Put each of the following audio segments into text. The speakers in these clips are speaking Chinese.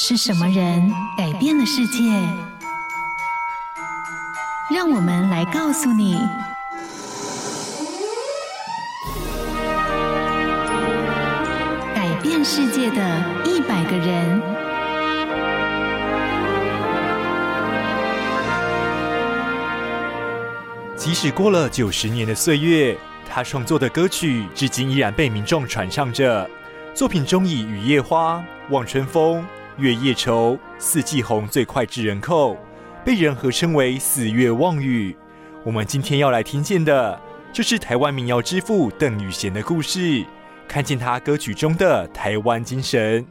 是什么人改变了世界？让我们来告诉你：改变世界的一百个人。即使过了九十年的岁月，他创作的歌曲至今依然被民众传唱着。作品中以《雨夜花》《望春风》。月夜愁，四季红最脍炙人口，被人合称为“四月望雨”。我们今天要来听见的，就是台湾民谣之父邓雨贤的故事，看见他歌曲中的台湾精神。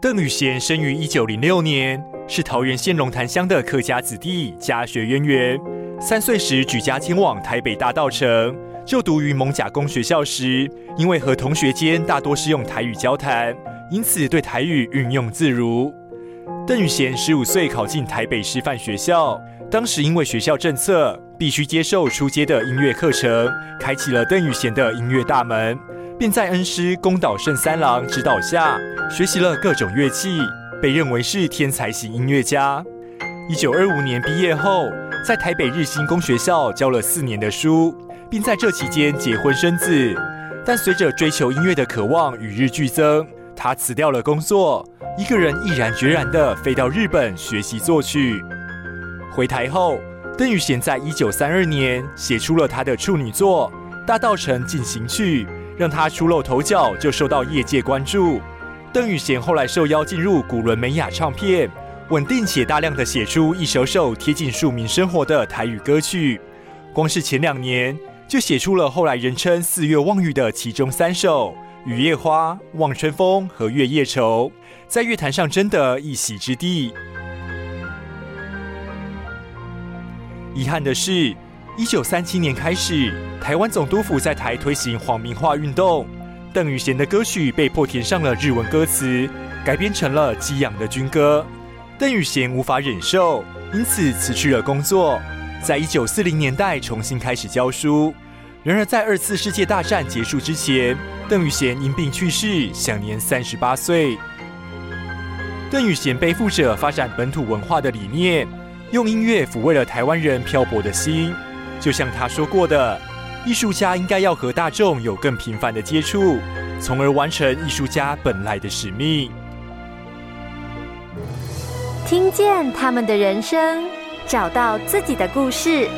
邓雨贤生于一九零六年，是桃园县龙潭乡的客家子弟，家学渊源。三岁时举家迁往台北大道城，就读于艋舺公学校时，因为和同学间大多是用台语交谈。因此，对台语运用自如。邓雨贤十五岁考进台北师范学校，当时因为学校政策必须接受初阶的音乐课程，开启了邓雨贤的音乐大门，便在恩师宫岛胜三郎指导下学习了各种乐器，被认为是天才型音乐家。一九二五年毕业后，在台北日新公学校教了四年的书，并在这期间结婚生子。但随着追求音乐的渴望与日俱增。他辞掉了工作，一个人毅然决然地飞到日本学习作曲。回台后，邓雨贤在一九三二年写出了他的处女作《大道城进行曲》，让他初露头角就受到业界关注。邓雨贤后来受邀进入古伦美亚唱片，稳定且大量地写出一首首贴近庶民生活的台语歌曲。光是前两年，就写出了后来人称“四月望雨”的其中三首。雨夜花、望春风和月夜愁，在乐坛上争得一席之地。遗憾的是，一九三七年开始，台湾总督府在台推行皇民化运动，邓雨贤的歌曲被迫填上了日文歌词，改编成了激昂的军歌。邓雨贤无法忍受，因此辞去了工作，在一九四零年代重新开始教书。然而，在二次世界大战结束之前，邓雨贤因病去世，享年三十八岁。邓雨贤背负着发展本土文化的理念，用音乐抚慰了台湾人漂泊的心。就像他说过的：“艺术家应该要和大众有更频繁的接触，从而完成艺术家本来的使命。”听见他们的人生，找到自己的故事。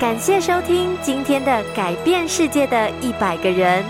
感谢收听今天的《改变世界的一百个人》。